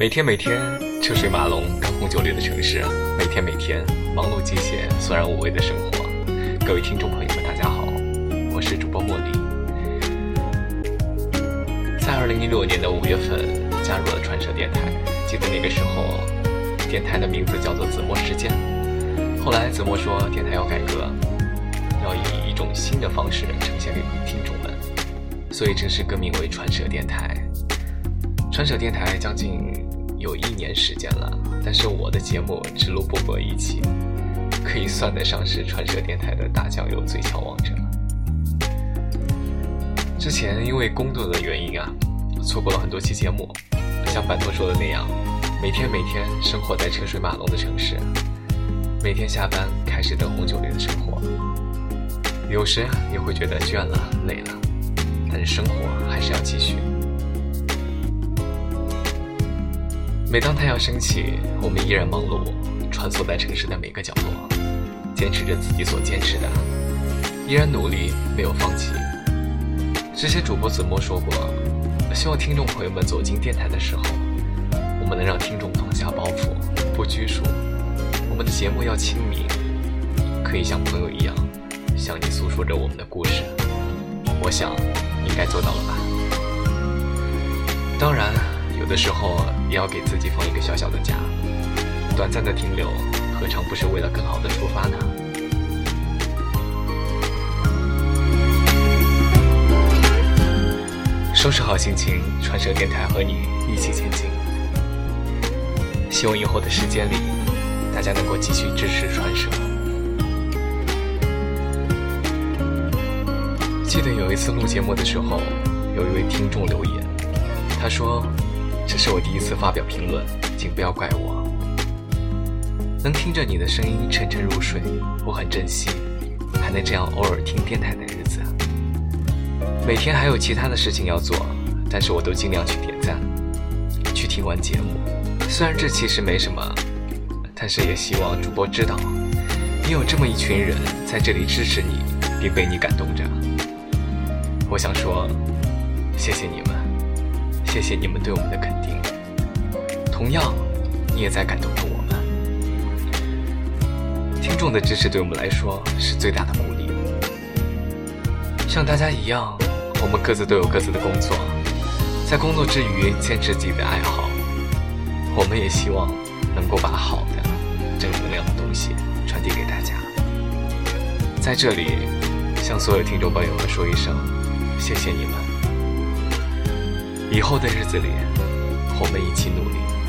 每天每天车水马龙、灯红酒绿的城市，每天每天忙碌机械、索然无味的生活。各位听众朋友们，大家好，我是主播茉莉。在二零一六年的五月份加入了传社电台，记得那个时候，电台的名字叫做子墨时间。后来子墨说电台要改革，要以一种新的方式呈现给听众们，所以正式更名为传社电台。传社电台将近。有一年时间了，但是我的节目只录播过一期，可以算得上是传社电台的大酱油最强王者。之前因为工作的原因啊，错过了很多期节目，像版头说的那样，每天每天生活在车水马龙的城市，每天下班开始灯红酒绿的生活，有时也会觉得倦了累了，但是生活还是要继续。每当太阳升起，我们依然忙碌，穿梭在城市的每个角落，坚持着自己所坚持的，依然努力，没有放弃。之前主播子墨说过，希望听众朋友们走进电台的时候，我们能让听众放下包袱，不拘束。我们的节目要亲民，可以像朋友一样，向你诉说着我们的故事。我想，应该做到了吧？当然。的时候也要给自己放一个小小的假，短暂的停留，何尝不是为了更好的出发呢？收拾好心情，传社电台和你一起前进。希望以后的时间里，大家能够继续支持传社。记得有一次录节目的时候，有一位听众留言，他说。这是我第一次发表评论，请不要怪我。能听着你的声音沉沉入睡，我很珍惜；还能这样偶尔听电台的日子。每天还有其他的事情要做，但是我都尽量去点赞，去听完节目。虽然这其实没什么，但是也希望主播知道，你有这么一群人在这里支持你，并被你感动着。我想说，谢谢你们。谢谢你们对我们的肯定，同样，你也在感动着我们。听众的支持对我们来说是最大的鼓励。像大家一样，我们各自都有各自的工作，在工作之余坚持自己的爱好。我们也希望能够把好的、正能量的东西传递给大家。在这里，向所有听众朋友们说一声，谢谢你们。以后的日子里，我们一起努力。